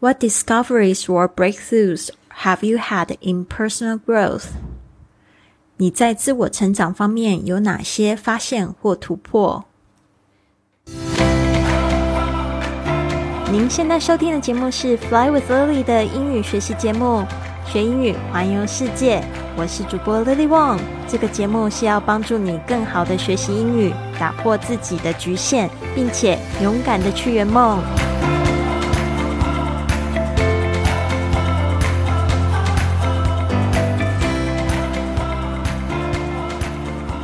What discoveries or breakthroughs have you had in personal growth? 你在自我成长方面有哪些发现或突破？您现在收听的节目是《Fly with Lily》的英语学习节目，学英语环游世界。我是主播 Lily Wong。这个节目是要帮助你更好的学习英语，打破自己的局限，并且勇敢的去圆梦。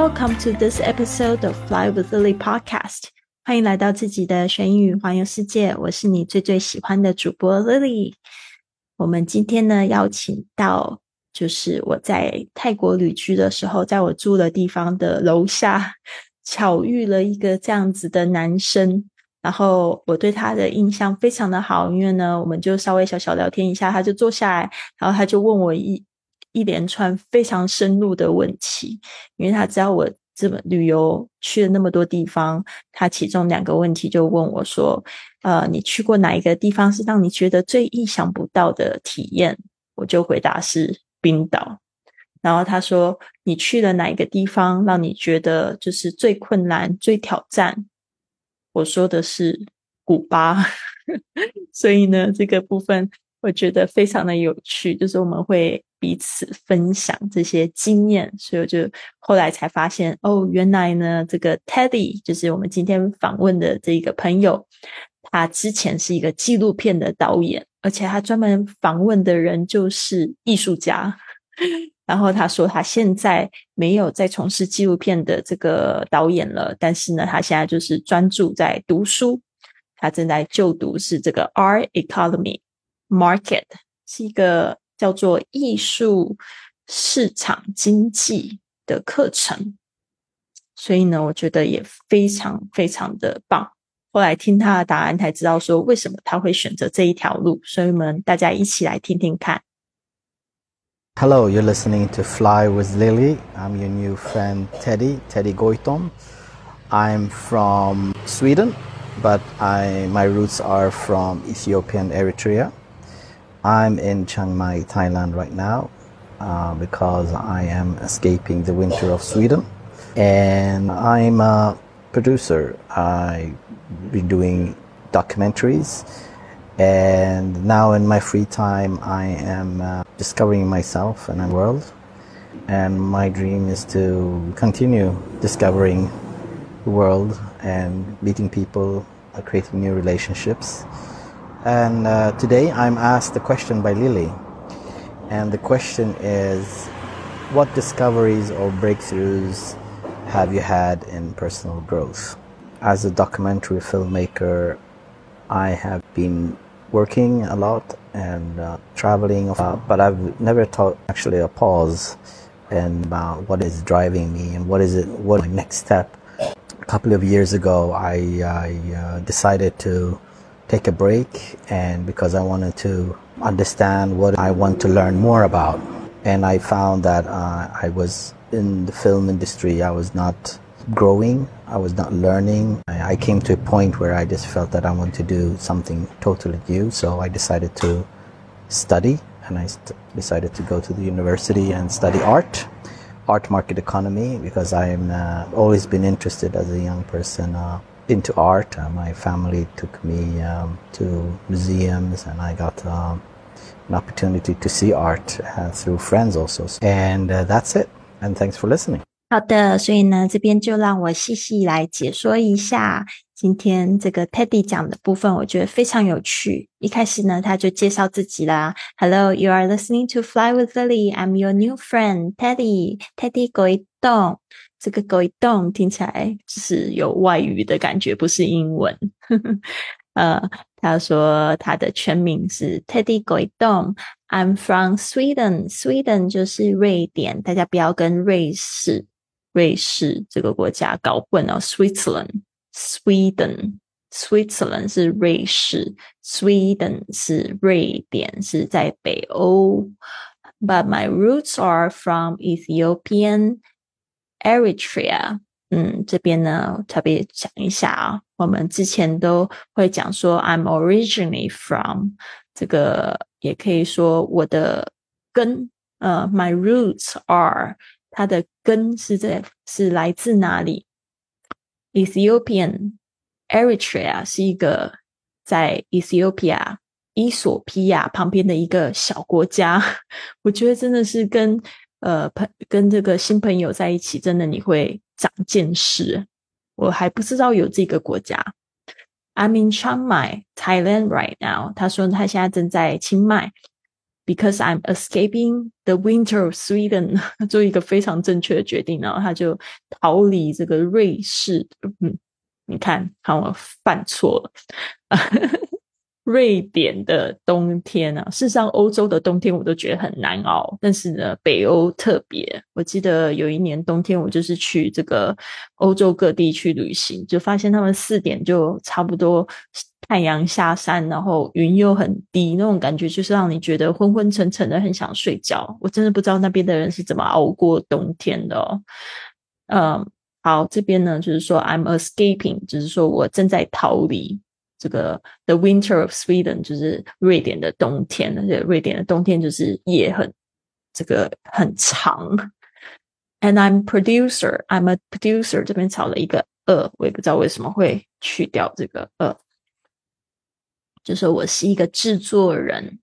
Welcome to this episode of Fly with Lily podcast。欢迎来到自己的学英语环游世界。我是你最最喜欢的主播 Lily。我们今天呢，邀请到就是我在泰国旅居的时候，在我住的地方的楼下，巧遇了一个这样子的男生。然后我对他的印象非常的好，因为呢，我们就稍微小小聊天一下，他就坐下来，然后他就问我一。一连串非常深入的问题，因为他知道我这么旅游去了那么多地方，他其中两个问题就问我说：“呃，你去过哪一个地方是让你觉得最意想不到的体验？”我就回答是冰岛。然后他说：“你去了哪一个地方让你觉得就是最困难、最挑战？”我说的是古巴。所以呢，这个部分我觉得非常的有趣，就是我们会。彼此分享这些经验，所以我就后来才发现，哦，原来呢，这个 Teddy 就是我们今天访问的这个朋友，他之前是一个纪录片的导演，而且他专门访问的人就是艺术家。然后他说，他现在没有在从事纪录片的这个导演了，但是呢，他现在就是专注在读书，他正在就读是这个 R Economy Market，是一个。叫做艺术市场经济的课程，所以呢，我觉得也非常非常的棒。后来听他的答案，才知道说为什么他会选择这一条路。所以我们大家一起来听听看。Hello, you're listening to Fly with Lily. I'm your new friend Teddy, Teddy Goitom. I'm from Sweden, but I my roots are from Ethiopia and Eritrea. I'm in Chiang Mai, Thailand right now uh, because I am escaping the winter of Sweden. And I'm a producer. I've been doing documentaries. And now in my free time, I am uh, discovering myself and the world. And my dream is to continue discovering the world and meeting people, uh, creating new relationships. And uh, today I'm asked a question by Lily. And the question is What discoveries or breakthroughs have you had in personal growth? As a documentary filmmaker, I have been working a lot and uh, traveling, uh, but I've never thought actually a pause and about what is driving me and what is it, what my next step. A couple of years ago, I, I uh, decided to take a break and because I wanted to understand what I want to learn more about. And I found that uh, I was in the film industry, I was not growing, I was not learning. I, I came to a point where I just felt that I want to do something totally new. So I decided to study and I st- decided to go to the university and study art, art market economy, because I've uh, always been interested as a young person. Uh, into art. Uh, my family took me um, to museums, and I got um, an opportunity to see art uh, through friends also. And uh, that's it. And thanks for listening. 好的，所以呢，这边就让我细细来解说一下今天这个 Teddy 讲的部分，我觉得非常有趣。一开始呢，他就介绍自己啦，Hello, you are listening to Fly with Lily. I'm your new friend, Teddy. Teddy 狗一动。 这个 “go 动”听起来就是有外语的感觉，不是英文。呃，他说他的全名是 Teddy g o 动。I'm from Sweden，Sweden 就是瑞典，大家不要跟瑞士、瑞士这个国家搞混哦。Switzerland，Sweden，Switzerland 是瑞士，Sweden 是瑞典，是在北欧。But my roots are from Ethiopian。Eritrea 嗯，这边呢特别讲一下啊，我们之前都会讲说 I'm originally from，这个也可以说我的根，呃，my roots are，它的根是在是来自哪里？Ethiopian Eritrea 是一个在 Ethiopia 伊索比亚旁边的一个小国家，我觉得真的是跟呃朋跟这个新朋友在一起，真的你会。长见识，我还不知道有这个国家。I'm in Chiang Mai, Thailand right now。他说他现在正在清迈，because I'm escaping the winter of Sweden。做一个非常正确的决定，然后他就逃离这个瑞士。嗯，你看，看我犯错了。瑞典的冬天啊，事实上欧洲的冬天我都觉得很难熬，但是呢，北欧特别。我记得有一年冬天，我就是去这个欧洲各地去旅行，就发现他们四点就差不多太阳下山，然后云又很低，那种感觉就是让你觉得昏昏沉沉的，很想睡觉。我真的不知道那边的人是怎么熬过冬天的。哦。嗯，好，这边呢就是说 I'm escaping，就是说我正在逃离。这个 The Winter of Sweden 就是瑞典的冬天，而且瑞典的冬天就是夜很这个很长。And I'm producer, I'm a producer。这边少了一个呃，我也不知道为什么会去掉这个呃，就说我是一个制作人。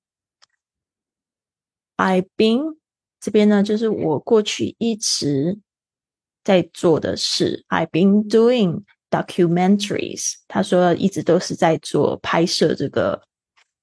I've been 这边呢，就是我过去一直在做的事。I've been doing。documentaries，他说一直都是在做拍摄这个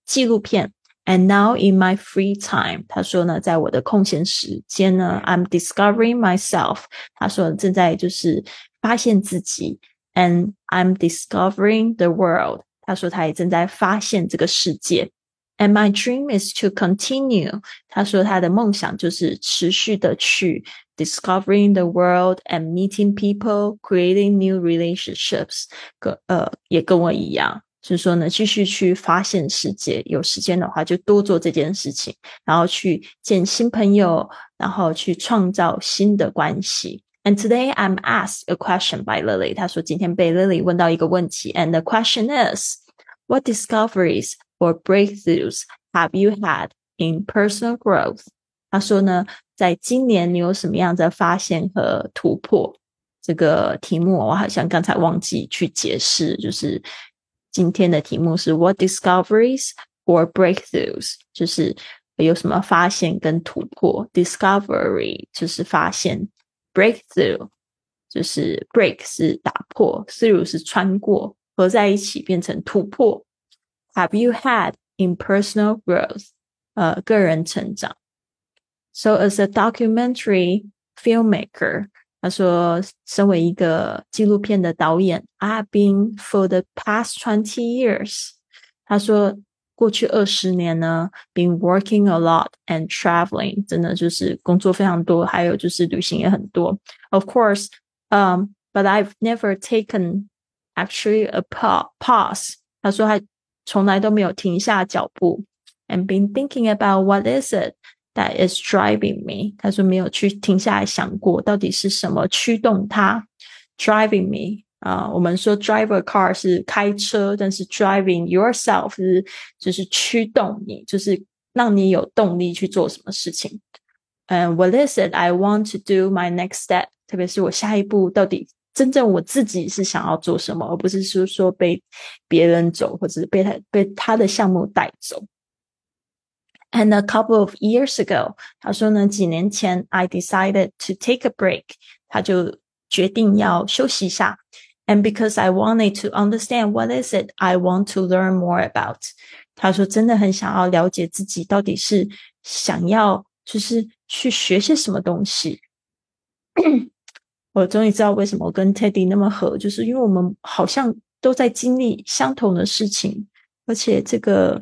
纪录片。And now in my free time，他说呢，在我的空闲时间呢，I'm discovering myself。他说正在就是发现自己，and I'm discovering the world。他说他也正在发现这个世界。And my dream is to continue。他说他的梦想就是持续的去 discovering the world and meeting people, creating new relationships，跟呃也跟我一样，就是说呢，继续去发现世界。有时间的话，就多做这件事情，然后去见新朋友，然后去创造新的关系。And today I'm asked a question by Lily。他说今天被 Lily 问到一个问题，and the question is, what discoveries or breakthroughs have you had in personal growth？他说呢， 在今年你有什么样的发现和突破？这个题目我好像刚才忘记去解释，就是今天的题目是 What discoveries or breakthroughs？就是有什么发现跟突破？Discovery 就是发现，breakthrough 就是 break 是打破，through 是穿过，合在一起变成突破。Have you had in personal growth？呃，个人成长。So as a documentary filmmaker，他说，身为一个纪录片的导演，I've been for the past twenty years。他说，过去二十年呢，been working a lot and traveling，真的就是工作非常多，还有就是旅行也很多。Of course, um, but I've never taken actually a pause。他说，他从来都没有停下脚步，and been thinking about what is it。 That is driving me。他说没有去停下来想过，到底是什么驱动他？Driving me 啊，我们说 driver car 是开车，但是 driving yourself 是就是驱动你，就是让你有动力去做什么事情。嗯，What is it I want to do my next step？特别是我下一步到底真正我自己是想要做什么，而不是说说被别人走，或者是被他被他的项目带走。And a couple of years ago，他说呢，几年前，I decided to take a break，他就决定要休息一下。And because I wanted to understand what is it I want to learn more about，他说真的很想要了解自己到底是想要就是去学些什么东西。我终于知道为什么我跟 Teddy 那么合，就是因为我们好像都在经历相同的事情，而且这个。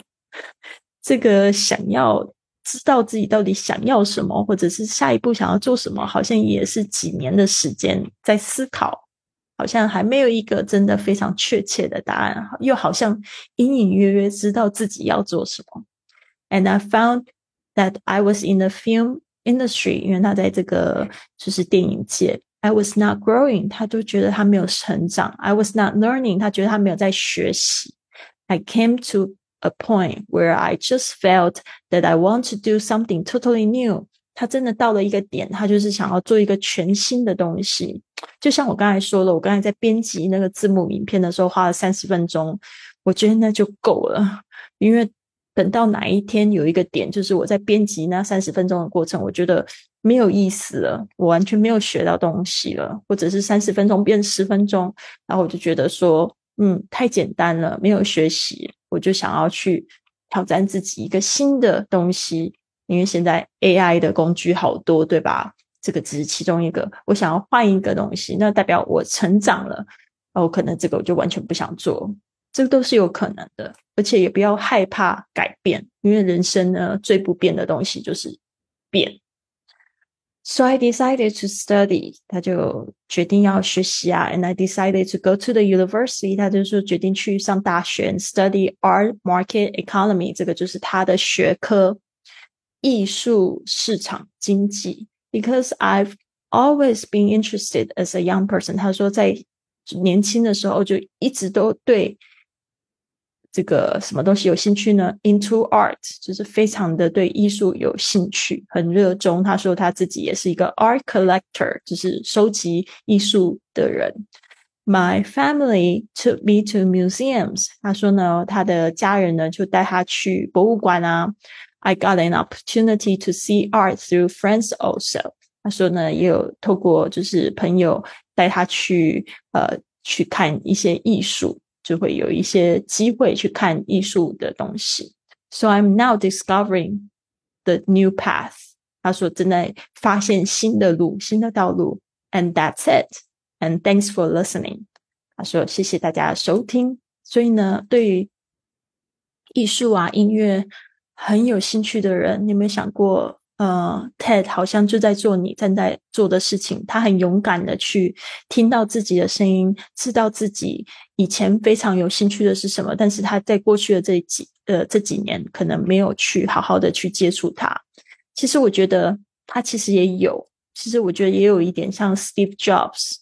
这个想要知道自己到底想要什么，或者是下一步想要做什么，好像也是几年的时间在思考，好像还没有一个真的非常确切的答案，又好像隐隐约约知道自己要做什么。And I found that I was in the film industry，因为他在这个就是电影界 I was not growing，他就觉得他没有成长。I was not learning，他觉得他没有在学习。I came to a point where I just felt that I want to do something totally new。他真的到了一个点，他就是想要做一个全新的东西。就像我刚才说了，我刚才在编辑那个字幕影片的时候花了三十分钟，我觉得那就够了，因为。等到哪一天有一个点，就是我在编辑那三十分钟的过程，我觉得没有意思了，我完全没有学到东西了，或者是三十分钟变十分钟，然后我就觉得说，嗯，太简单了，没有学习，我就想要去挑战自己一个新的东西，因为现在 AI 的工具好多，对吧？这个只是其中一个，我想要换一个东西，那代表我成长了，那我可能这个我就完全不想做。这个都是有可能的，而且也不要害怕改变，因为人生呢最不变的东西就是变。So I decided to study，他就决定要学习啊。And I decided to go to the university，他就说决定去上大学，study art market economy，这个就是他的学科，艺术市场经济。Because I've always been interested as a young person，他说在年轻的时候就一直都对。 这个什么东西有兴趣呢？Into art，就是非常的对艺术有兴趣，很热衷。他说他自己也是一个 art collector，就是收集艺术的人。My family took me to museums。他说呢，他的家人呢就带他去博物馆啊。I got an opportunity to see art through friends also。他说呢，也有透过就是朋友带他去呃去看一些艺术。 就会有一些机会去看艺术的东西。So I'm now discovering the new path。他说正在发现新的路、新的道路。And that's it. And thanks for listening。他说谢谢大家收听。所以呢，对于艺术啊、音乐很有兴趣的人，你有没有想过？呃，Ted 好像就在做你正在做的事情。他很勇敢的去听到自己的声音，知道自己以前非常有兴趣的是什么，但是他在过去的这几呃这几年可能没有去好好的去接触它。其实我觉得他其实也有，其实我觉得也有一点像 Steve Jobs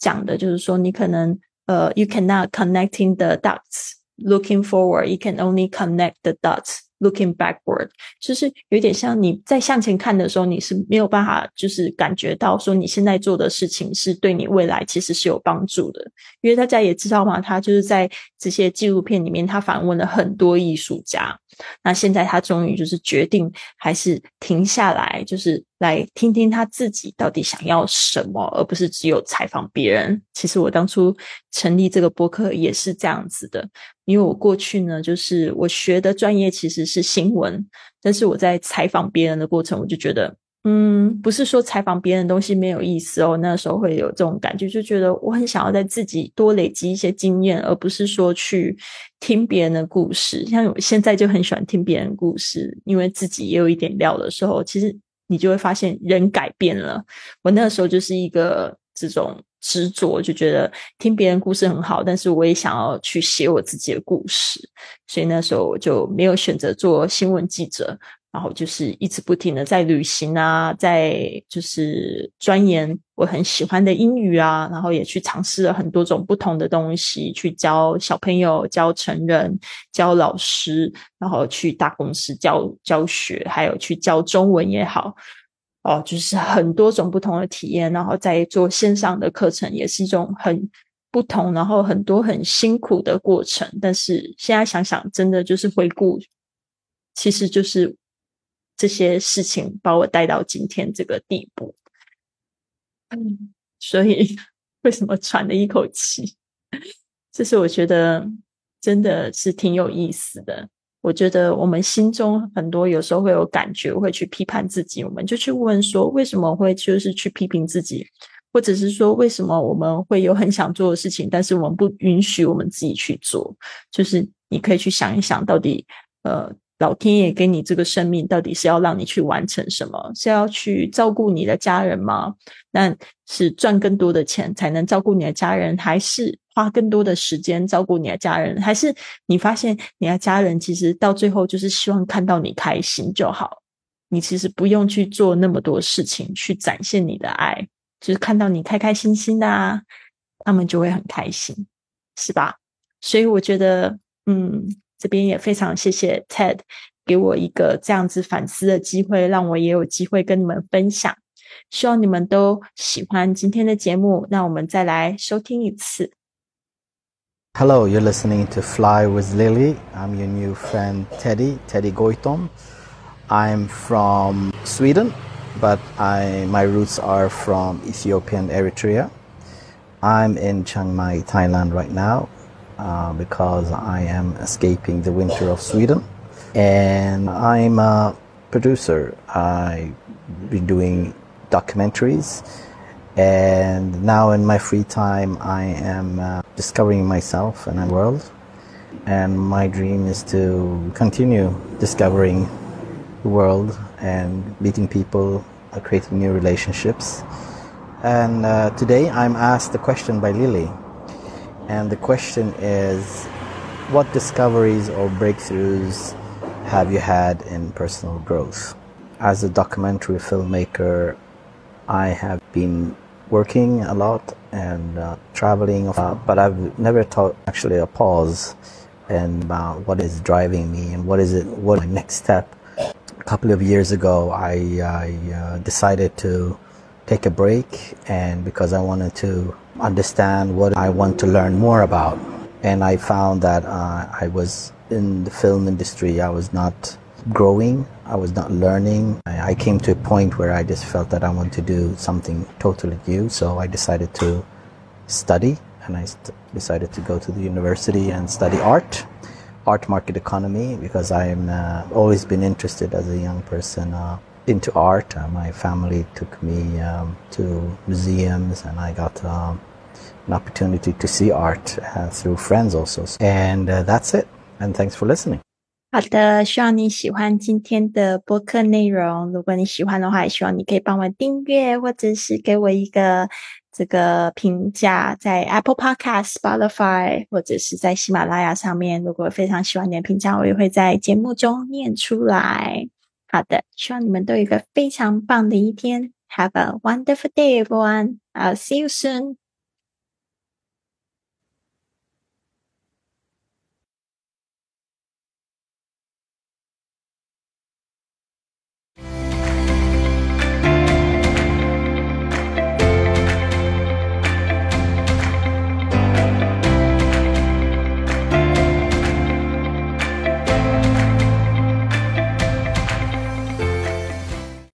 讲的，就是说你可能呃，you cannot connecting the dots looking forward, you can only connect the dots. Looking backward，就是有点像你在向前看的时候，你是没有办法，就是感觉到说你现在做的事情是对你未来其实是有帮助的。因为大家也知道嘛，他就是在这些纪录片里面，他访问了很多艺术家。那现在他终于就是决定，还是停下来，就是来听听他自己到底想要什么，而不是只有采访别人。其实我当初成立这个博客也是这样子的，因为我过去呢，就是我学的专业其实是新闻，但是我在采访别人的过程，我就觉得。嗯，不是说采访别人的东西没有意思哦。那时候会有这种感觉，就觉得我很想要在自己多累积一些经验，而不是说去听别人的故事。像我现在就很喜欢听别人故事，因为自己也有一点料的时候，其实你就会发现人改变了。我那时候就是一个这种执着，就觉得听别人故事很好，但是我也想要去写我自己的故事，所以那时候我就没有选择做新闻记者。然后就是一直不停的在旅行啊，在就是钻研我很喜欢的英语啊，然后也去尝试了很多种不同的东西，去教小朋友、教成人、教老师，然后去大公司教教学，还有去教中文也好，哦，就是很多种不同的体验，然后在做线上的课程，也是一种很不同，然后很多很辛苦的过程。但是现在想想，真的就是回顾，其实就是。这些事情把我带到今天这个地步，嗯，所以 为什么喘了一口气？这是我觉得真的是挺有意思的。我觉得我们心中很多有时候会有感觉，会去批判自己，我们就去问说，为什么会就是去批评自己，或者是说，为什么我们会有很想做的事情，但是我们不允许我们自己去做？就是你可以去想一想，到底呃。老天爷给你这个生命，到底是要让你去完成什么？是要去照顾你的家人吗？那是赚更多的钱才能照顾你的家人，还是花更多的时间照顾你的家人？还是你发现你的家人其实到最后就是希望看到你开心就好？你其实不用去做那么多事情去展现你的爱。就是看到你开开心心的啊，他们就会很开心，是吧？所以我觉得，嗯，这边也非常谢谢 Ted 给我一个这样子反思的机会，让我也有机会跟你们分享。希望你们都喜欢今天的节目，那我们再来收听一次。Hello, you're listening to Fly with Lily. I'm your new friend Teddy, Teddy Goitom. I'm from Sweden, but I, my roots are from Ethiopia and Eritrea. I'm in Chiang Mai, Thailand right now uh, because I am escaping the winter of Sweden. And I'm a producer. I've been doing documentaries and now in my free time, I am uh, discovering myself and the world. And my dream is to continue discovering the world and meeting people, uh, creating new relationships. And uh, today I'm asked a question by Lily. And the question is what discoveries or breakthroughs have you had in personal growth? As a documentary filmmaker, I have been working a lot and uh, traveling, uh, but I've never taught actually a pause and about what is driving me and what is it, what my next step. A couple of years ago, I, I uh, decided to take a break and because I wanted to understand what I want to learn more about. And I found that uh, I was in the film industry, I was not growing. I was not learning. I came to a point where I just felt that I wanted to do something totally new. So I decided to study and I st- decided to go to the university and study art, art market economy, because I've uh, always been interested as a young person uh, into art. Uh, my family took me um, to museums and I got um, an opportunity to see art uh, through friends also. And uh, that's it. And thanks for listening. 好的，希望你喜欢今天的播客内容。如果你喜欢的话，也希望你可以帮我订阅，或者是给我一个这个评价，在 Apple Podcast、Spotify 或者是在喜马拉雅上面。如果非常喜欢你的评价，我也会在节目中念出来。 好的，希望你们都有一个非常棒的一天。Have a wonderful day, everyone. I'll see you soon.